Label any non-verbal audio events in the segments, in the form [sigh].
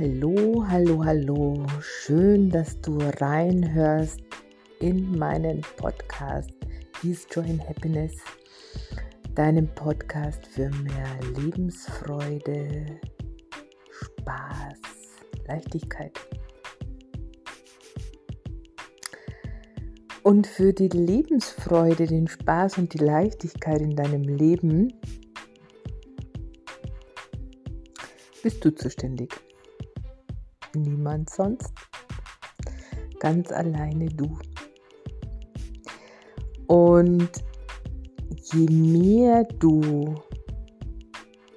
hallo, hallo, hallo. Schön, dass du reinhörst in meinen Podcast Joy and Happiness, deinem Podcast für mehr Lebensfreude, Spaß, Leichtigkeit. Und für die Lebensfreude, den Spaß und die Leichtigkeit in deinem Leben bist du zuständig. Niemand sonst. Ganz alleine du. Und je mehr du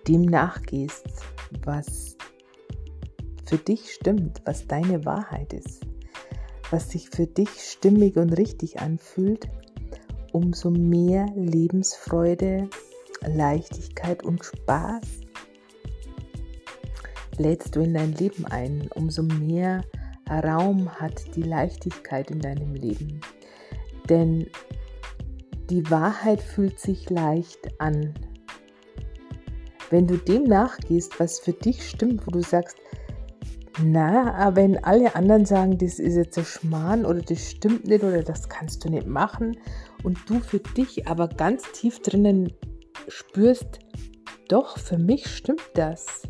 dem nachgehst, was für dich stimmt, was deine Wahrheit ist, was sich für dich stimmig und richtig anfühlt, umso mehr Lebensfreude, Leichtigkeit und Spaß lädst du in dein Leben ein, umso mehr Raum hat die Leichtigkeit in deinem Leben. Denn die Wahrheit fühlt sich leicht an. Wenn du dem nachgehst, was für dich stimmt, wo du sagst, na, aber wenn alle anderen sagen, das ist jetzt ein Schmarrn oder das stimmt nicht oder das kannst du nicht machen und du für dich aber ganz tief drinnen spürst, doch, für mich stimmt das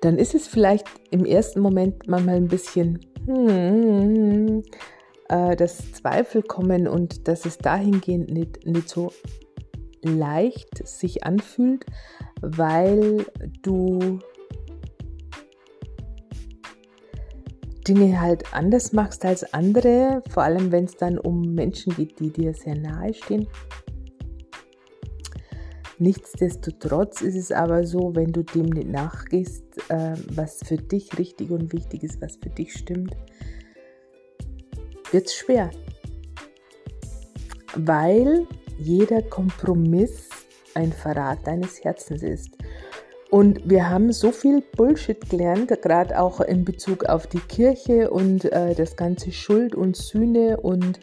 dann ist es vielleicht im ersten Moment manchmal ein bisschen, hmm, äh, dass Zweifel kommen und dass es dahingehend nicht, nicht so leicht sich anfühlt, weil du Dinge halt anders machst als andere, vor allem wenn es dann um Menschen geht, die dir sehr nahe stehen. Nichtsdestotrotz ist es aber so, wenn du dem nicht nachgehst, äh, was für dich richtig und wichtig ist, was für dich stimmt, wird es schwer. Weil jeder Kompromiss ein Verrat deines Herzens ist. Und wir haben so viel Bullshit gelernt, gerade auch in Bezug auf die Kirche und äh, das ganze Schuld und Sühne und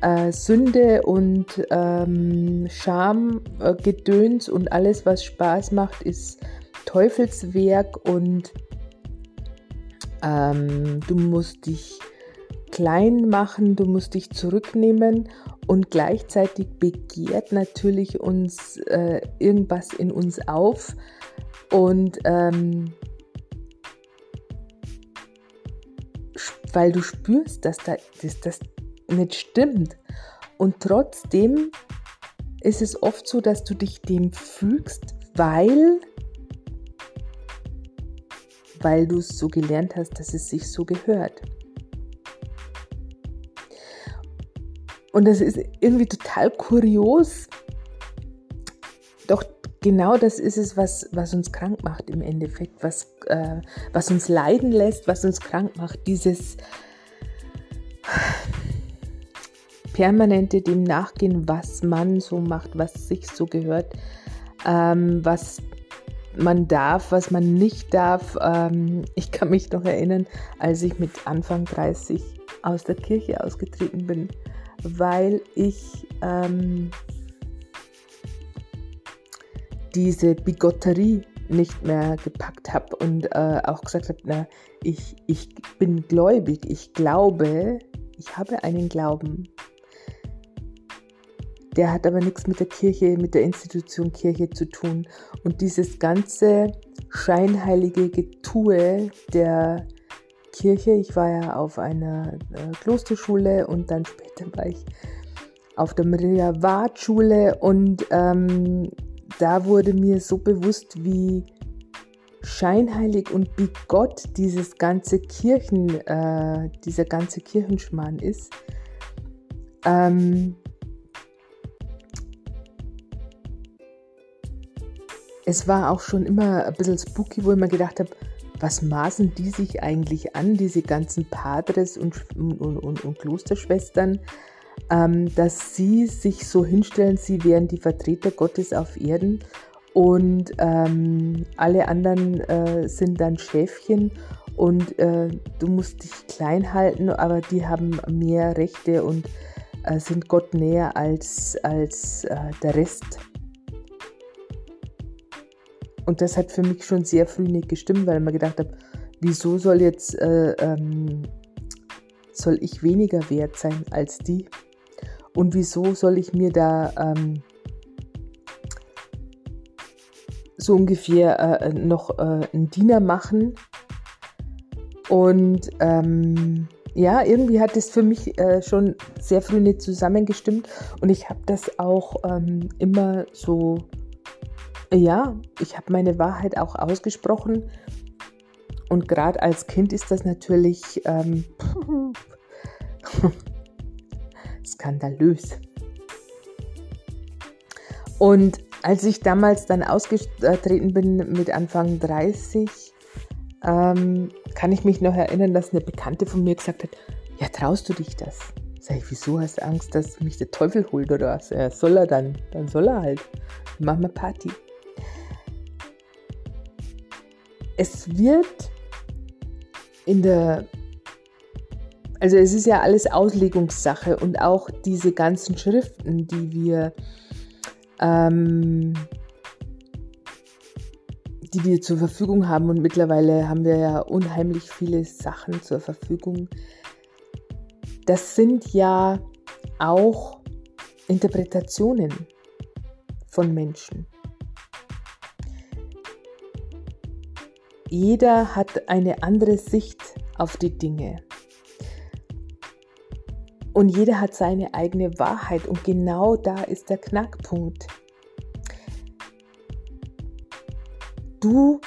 äh, Sünde und ähm, Scham, äh, Gedöns und alles, was Spaß macht, ist Teufelswerk und ähm, du musst dich klein machen, du musst dich zurücknehmen und gleichzeitig begehrt natürlich uns äh, irgendwas in uns auf und ähm, weil du spürst, dass, da, dass, dass nicht stimmt. Und trotzdem ist es oft so, dass du dich dem fügst, weil, weil du es so gelernt hast, dass es sich so gehört. Und das ist irgendwie total kurios. Doch genau das ist es, was, was uns krank macht im Endeffekt, was, äh, was uns leiden lässt, was uns krank macht. Dieses, permanente dem nachgehen, was man so macht, was sich so gehört, ähm, was man darf, was man nicht darf. Ähm, ich kann mich noch erinnern, als ich mit Anfang 30 aus der Kirche ausgetreten bin, weil ich ähm, diese Bigotterie nicht mehr gepackt habe und äh, auch gesagt habe, na, ich, ich bin gläubig, ich glaube, ich habe einen Glauben, der hat aber nichts mit der Kirche, mit der Institution Kirche zu tun. Und dieses ganze scheinheilige Getue der Kirche, ich war ja auf einer äh, Klosterschule und dann später war ich auf der Maria Ward Schule und ähm, da wurde mir so bewusst, wie scheinheilig und wie Gott dieses ganze Kirchen, äh, dieser ganze Kirchenschmarrn ist. Ähm, es war auch schon immer ein bisschen spooky, wo ich mir gedacht habe, was maßen die sich eigentlich an, diese ganzen Padres und, und, und, und Klosterschwestern, ähm, dass sie sich so hinstellen, sie wären die Vertreter Gottes auf Erden und ähm, alle anderen äh, sind dann Schäfchen und äh, du musst dich klein halten, aber die haben mehr Rechte und äh, sind Gott näher als, als äh, der Rest und das hat für mich schon sehr früh nicht gestimmt, weil ich mir gedacht habe, wieso soll jetzt äh, ähm, soll ich weniger wert sein als die? Und wieso soll ich mir da ähm, so ungefähr äh, noch äh, einen Diener machen? Und ähm, ja, irgendwie hat es für mich äh, schon sehr früh nicht zusammengestimmt und ich habe das auch ähm, immer so, ja, ich habe meine Wahrheit auch ausgesprochen und gerade als Kind ist das natürlich ähm, [laughs] skandalös. Und als ich damals dann ausgetreten bin mit Anfang 30, ähm, kann ich mich noch erinnern, dass eine Bekannte von mir gesagt hat, ja, traust du dich das? Sag ich, wieso hast du Angst, dass mich der Teufel holt oder was? Ja, soll er dann? Dann soll er halt. Machen wir Party. Es wird in der, also es ist ja alles Auslegungssache und auch diese ganzen Schriften, die wir ähm, die wir zur Verfügung haben. Und mittlerweile haben wir ja unheimlich viele Sachen zur Verfügung. Das sind ja auch Interpretationen von Menschen. Jeder hat eine andere Sicht auf die Dinge. Und jeder hat seine eigene Wahrheit. Und genau da ist der Knackpunkt. Du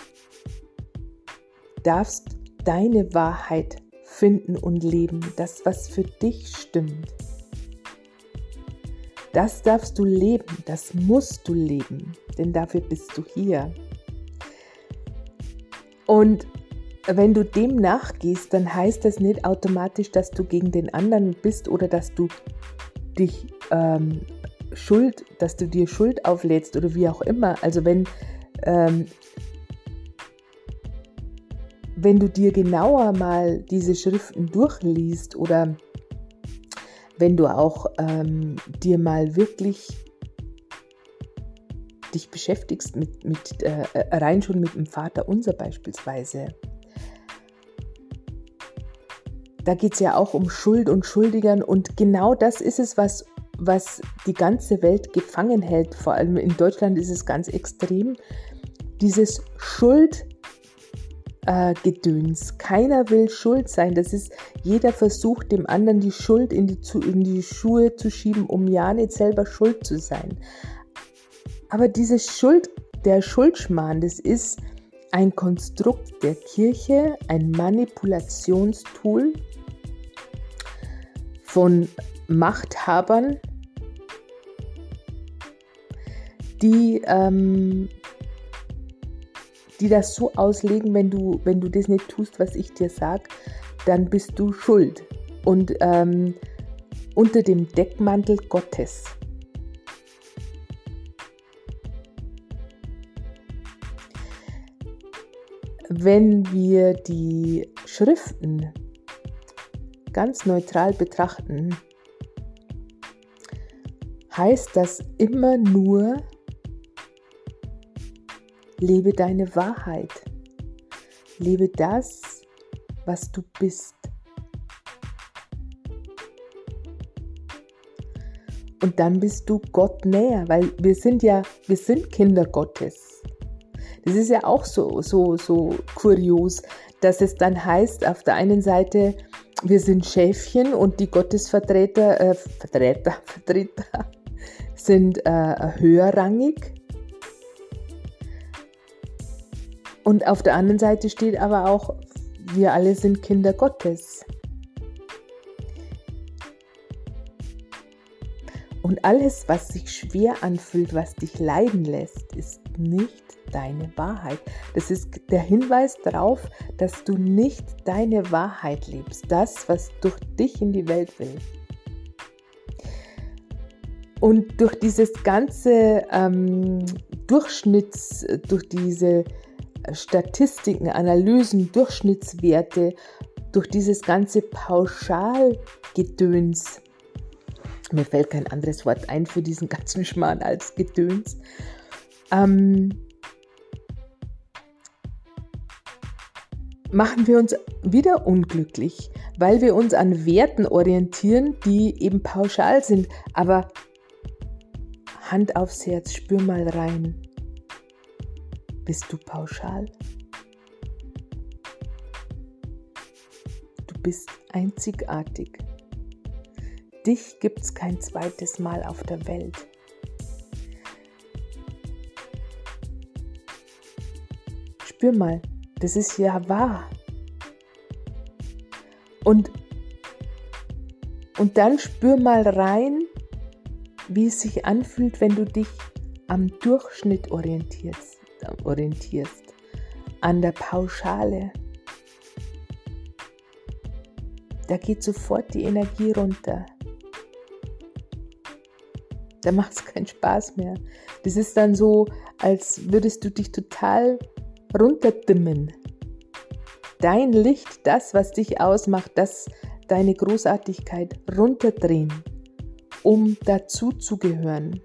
darfst deine Wahrheit finden und leben, das, was für dich stimmt. Das darfst du leben, das musst du leben, denn dafür bist du hier. Und wenn du dem nachgehst, dann heißt das nicht automatisch, dass du gegen den anderen bist oder dass du dich ähm, Schuld, dass du dir Schuld auflädst oder wie auch immer. Also wenn ähm, wenn du dir genauer mal diese Schriften durchliest oder wenn du auch ähm, dir mal wirklich dich beschäftigst mit, mit äh, rein schon mit dem Vater unser beispielsweise, da geht es ja auch um Schuld und Schuldigern und genau das ist es, was, was die ganze Welt gefangen hält. Vor allem in Deutschland ist es ganz extrem. Dieses Schuld äh, Gedöns. Keiner will schuld sein. Das ist, jeder versucht dem anderen die Schuld in die, in die Schuhe zu schieben, um ja nicht selber schuld zu sein. Aber dieses Schuld, der Schuldschmarrn, das ist ein Konstrukt der Kirche, ein Manipulationstool von Machthabern, die ähm, die das so auslegen, wenn du, wenn du das nicht tust, was ich dir sage, dann bist du schuld. Und ähm, unter dem Deckmantel Gottes. Wenn wir die Schriften ganz neutral betrachten, heißt das immer nur, Lebe deine Wahrheit. Lebe das, was du bist. Und dann bist du Gott näher, weil wir sind ja, wir sind Kinder Gottes. Das ist ja auch so, so, so kurios, dass es dann heißt, auf der einen Seite, wir sind Schäfchen und die Gottesvertreter, äh, Vertreter, [laughs] Vertreter sind äh, höherrangig Und auf der anderen Seite steht aber auch, wir alle sind Kinder Gottes. Und alles, was sich schwer anfühlt, was dich leiden lässt, ist nicht deine Wahrheit. Das ist der Hinweis darauf, dass du nicht deine Wahrheit lebst, das, was durch dich in die Welt will. Und durch dieses ganze ähm, Durchschnitts, durch diese Statistiken, Analysen, Durchschnittswerte, durch dieses ganze Pauschalgedöns, mir fällt kein anderes Wort ein für diesen ganzen Schmarrn als Gedöns, ähm, machen wir uns wieder unglücklich, weil wir uns an Werten orientieren, die eben pauschal sind. Aber Hand aufs Herz, spür mal rein. Bist du pauschal? Du bist einzigartig. Dich gibt's kein zweites Mal auf der Welt. Spür mal, das ist ja wahr. Und, und dann spür mal rein, wie es sich anfühlt, wenn du dich am Durchschnitt orientierst, orientierst an der Pauschale. Da geht sofort die Energie runter. Da macht es keinen Spaß mehr. Das ist dann so, als würdest du dich total runterdimmen. Dein Licht, das, was dich ausmacht, das, deine Großartigkeit runterdrehen, um dazu zu gehören.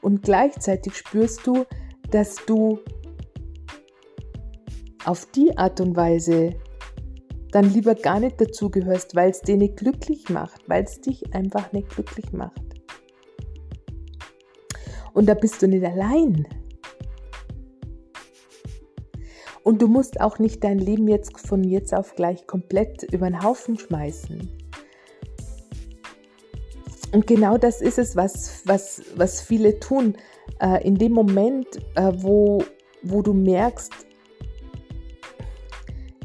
Und gleichzeitig spürst du, dass du auf die Art und Weise dann lieber gar nicht dazugehörst, weil es dich nicht glücklich macht, weil es dich einfach nicht glücklich macht. Und da bist du nicht allein. Und du musst auch nicht dein Leben jetzt von jetzt auf gleich komplett über den Haufen schmeißen. Und genau das ist es, was, was, was viele tun. Äh, in dem Moment, äh, wo, wo du merkst,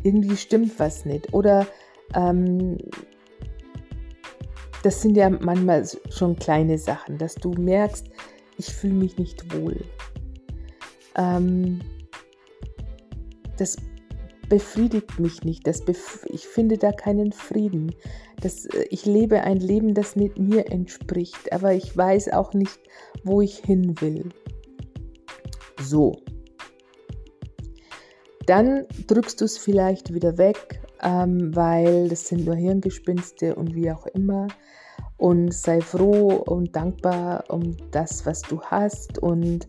irgendwie stimmt was nicht. Oder ähm, das sind ja manchmal schon kleine Sachen, dass du merkst, ich fühle mich nicht wohl. Ähm, das befriedigt mich nicht. Das bef ich finde da keinen Frieden. Das, äh, ich lebe ein Leben, das nicht mir entspricht, aber ich weiß auch nicht, wo ich hin will. So. Dann drückst du es vielleicht wieder weg, ähm, weil das sind nur Hirngespinste und wie auch immer. Und sei froh und dankbar um das, was du hast und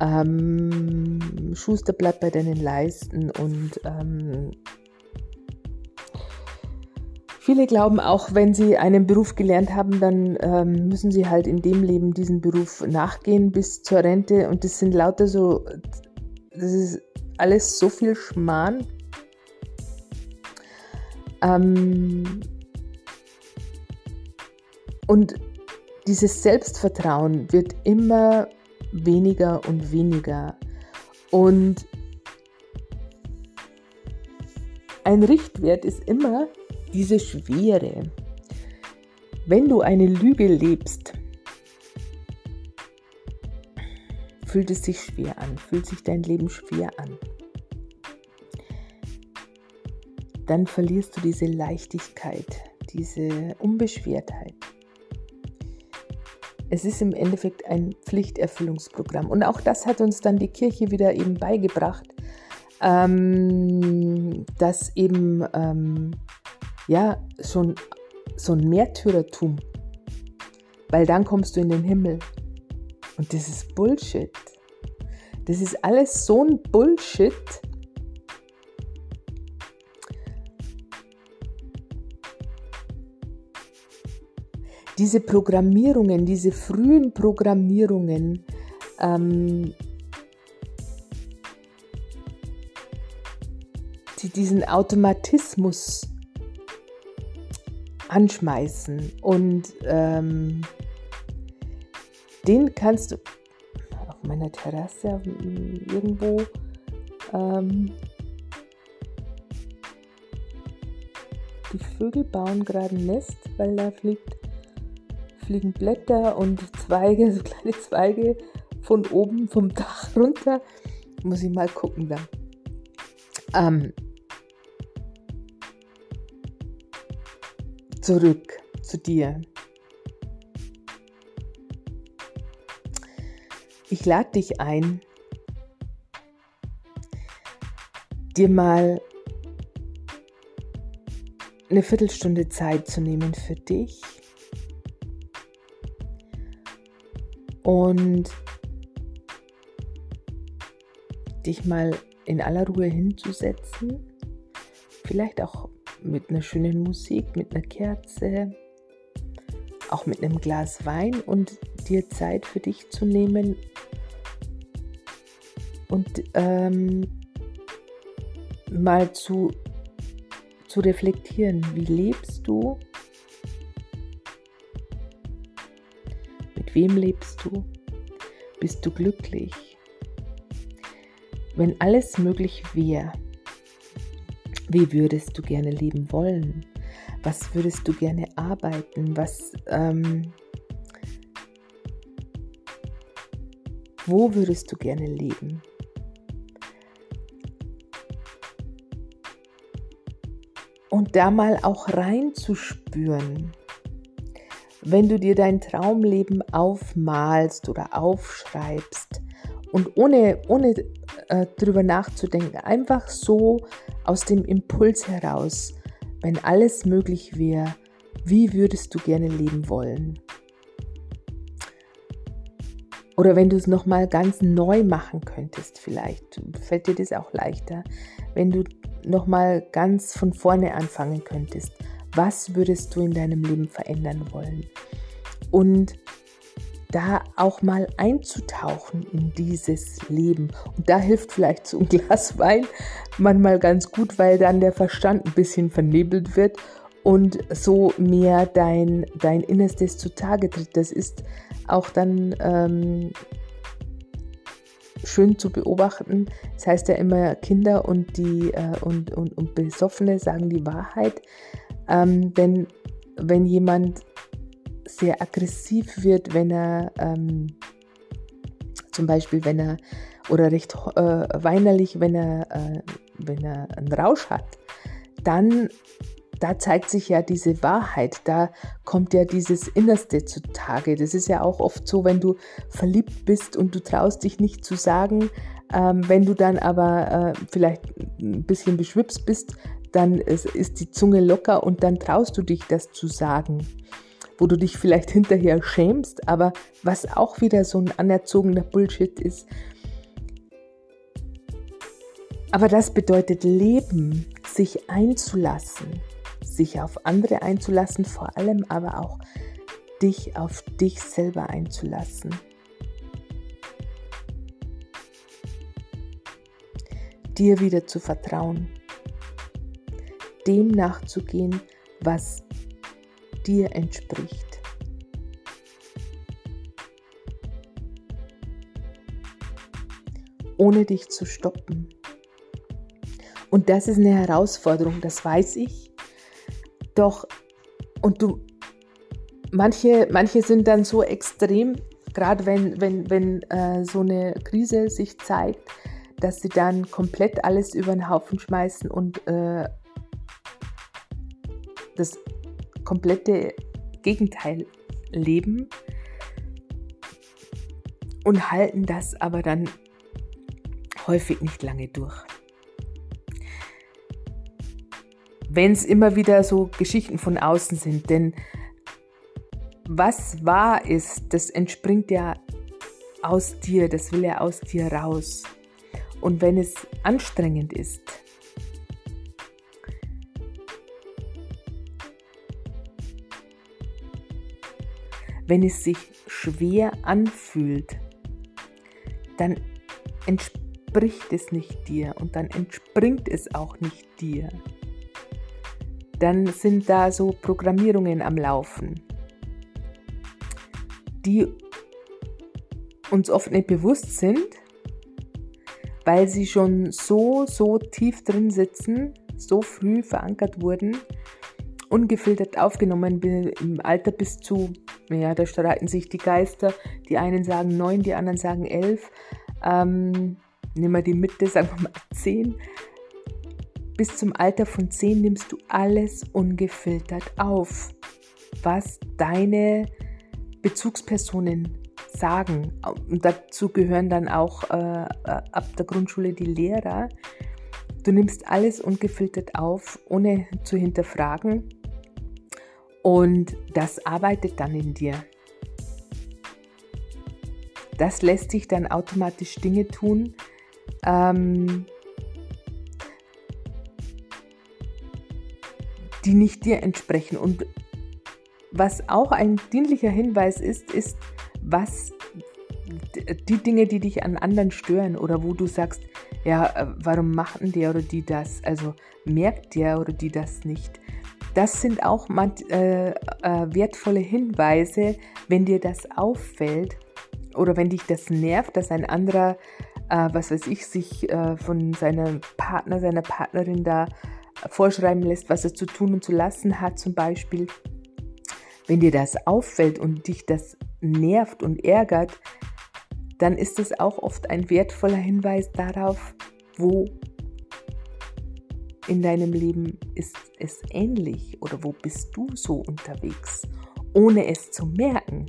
ähm, Schuster bleibt bei deinen Leisten und ähm, viele glauben auch, wenn sie einen Beruf gelernt haben, dann ähm, müssen sie halt in dem Leben diesen Beruf nachgehen bis zur Rente und das sind lauter so, das ist alles so viel Schmarrn. Ähm, und dieses Selbstvertrauen wird immer weniger und weniger. Und ein Richtwert ist immer diese Schwere. Wenn du eine Lüge lebst, fühlt es sich schwer an, fühlt sich dein Leben schwer an. Dann verlierst du diese Leichtigkeit, diese Unbeschwertheit. Es ist im Endeffekt ein Pflichterfüllungsprogramm. Und auch das hat uns dann die Kirche wieder eben beigebracht, ähm, dass eben ähm, ja schon so ein Märtyrertum, weil dann kommst du in den Himmel. Und das ist Bullshit. Das ist alles so ein Bullshit. Diese Programmierungen, diese frühen Programmierungen, ähm, die diesen Automatismus anschmeißen und ähm, den kannst du auf meiner Terrasse irgendwo ähm, die Vögel bauen gerade ein Nest, weil da fliegt fliegen Blätter und Zweige, [laughs] so kleine Zweige von oben vom Dach runter. Muss ich mal gucken da. Ähm, zurück zu dir. Ich lade dich ein, dir mal eine Viertelstunde Zeit zu nehmen für dich und dich mal in aller Ruhe hinzusetzen. Vielleicht auch mit einer schönen Musik, mit einer Kerze, auch mit einem Glas Wein und dir Zeit für dich zu nehmen. Und ähm, mal zu, zu reflektieren, wie lebst du, wem lebst du, bist du glücklich. Wenn alles möglich wäre, wie würdest du gerne leben wollen? Was würdest du gerne arbeiten? Was, ähm, wo würdest du gerne leben? Und da mal auch reinzuspüren, wenn du dir dein Traumleben aufmalst oder aufschreibst und ohne, ohne äh, drüber nachzudenken, einfach so aus dem Impuls heraus, wenn alles möglich wäre, wie würdest du gerne leben wollen? Oder wenn du es nochmal ganz neu machen könntest, vielleicht fällt dir das auch leichter, wenn du nochmal ganz von vorne anfangen könntest. Was würdest du in deinem Leben verändern wollen? Und da auch mal einzutauchen in dieses Leben. Und da hilft vielleicht so ein [laughs] Glas Wein manchmal ganz gut, weil dann der Verstand ein bisschen vernebelt wird und so mehr dein, dein Innerstes zutage tritt. Das ist auch dann ähm, schön zu beobachten. Das heißt ja immer, Kinder und, die, äh, und, und, und Besoffene sagen die Wahrheit. Ähm, denn wenn jemand sehr aggressiv wird, wenn er ähm, zum Beispiel, wenn er oder recht äh, weinerlich, wenn er, äh, wenn er einen Rausch hat, dann da zeigt sich ja diese Wahrheit, da kommt ja dieses Innerste zutage. Das ist ja auch oft so, wenn du verliebt bist und du traust dich nicht zu sagen, ähm, wenn du dann aber äh, vielleicht ein bisschen beschwipst bist, dann ist, ist die Zunge locker und dann traust du dich, das zu sagen wo du dich vielleicht [laughs] hinterher schämst, aber was auch wieder so ein anerzogener Bullshit ist. Aber das bedeutet Leben, sich einzulassen, sich auf andere einzulassen, vor allem aber auch dich auf dich selber einzulassen. Dir wieder zu vertrauen, dem nachzugehen, was dir entspricht. Ohne dich zu stoppen. Und das ist eine Herausforderung, das weiß ich. Doch, und du, manche, manche sind dann so extrem, gerade wenn, wenn, wenn äh, so eine Krise sich zeigt, dass sie dann komplett alles über den Haufen schmeißen und äh, das komplette Gegenteil leben und halten das aber dann häufig nicht lange durch. Wenn es immer wieder so Geschichten von außen sind, denn was wahr ist, das entspringt ja aus dir, das will ja aus dir raus. Und wenn es anstrengend ist, wenn es sich schwer anfühlt, dann entspricht es nicht dir und dann entspringt es auch nicht dir. Dann sind da so Programmierungen am Laufen, die uns oft nicht bewusst sind, weil sie schon so, so tief drin sitzen, so früh verankert wurden, ungefiltert aufgenommen im Alter bis zu ja, da streiten sich die Geister. Die einen sagen neun, die anderen sagen elf. Ähm, nehmen wir die Mitte, sagen wir mal zehn. Bis zum Alter von zehn nimmst du alles ungefiltert auf, was deine Bezugspersonen sagen. Und dazu gehören dann auch äh, äh ab der Grundschule die Lehrer. Du nimmst alles ungefiltert auf, ohne zu hinterfragen und das arbeitet dann in dir. Das lässt dich dann automatisch Dinge tun, ähm, die nicht dir entsprechen. Und was auch ein dienlicher Hinweis ist, ist, was die Dinge, die dich an anderen stören oder wo du sagst, ja, äh, warum machten der oder die das? Also merkt der oder die das nicht? Das sind auch äh, äh, wertvolle Hinweise, wenn dir das auffällt oder wenn dich das nervt, dass ein anderer, äh, was weiß ich, sich von seinem Partner, seiner Partnerin da vorschreiben lässt, was er zu tun und zu lassen hat zum Beispiel. Wenn dir das auffällt und dich das nervt und ärgert, dann ist es auch oft ein wertvoller Hinweis darauf, wo in deinem Leben ist es ähnlich oder wo bist du so unterwegs, ohne es zu merken.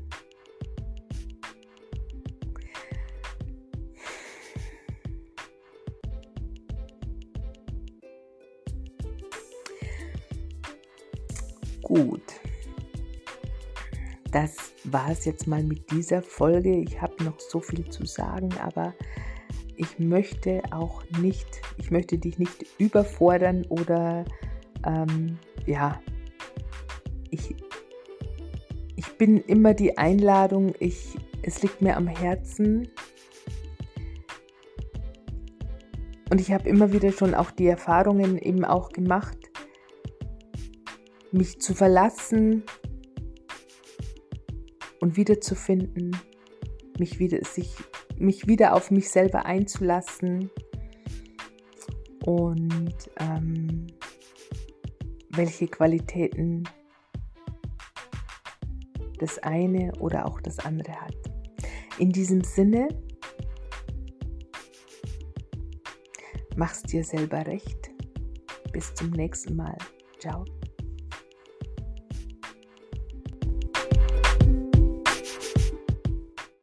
Gut, das war es jetzt mal mit dieser Folge. Ich habe noch so viel zu sagen, aber ich möchte auch nicht, ich möchte dich nicht überfordern oder ähm, ja, ich, ich bin immer die Einladung, ich, es liegt mir am Herzen. Und ich habe immer wieder schon auch die Erfahrungen eben auch gemacht, mich zu verlassen und wiederzufinden, mich wieder, sich mich wieder auf mich selber einzulassen und ähm, welche Qualitäten das eine oder auch das andere hat. In diesem Sinne, mach's dir selber recht. Bis zum nächsten Mal. Ciao.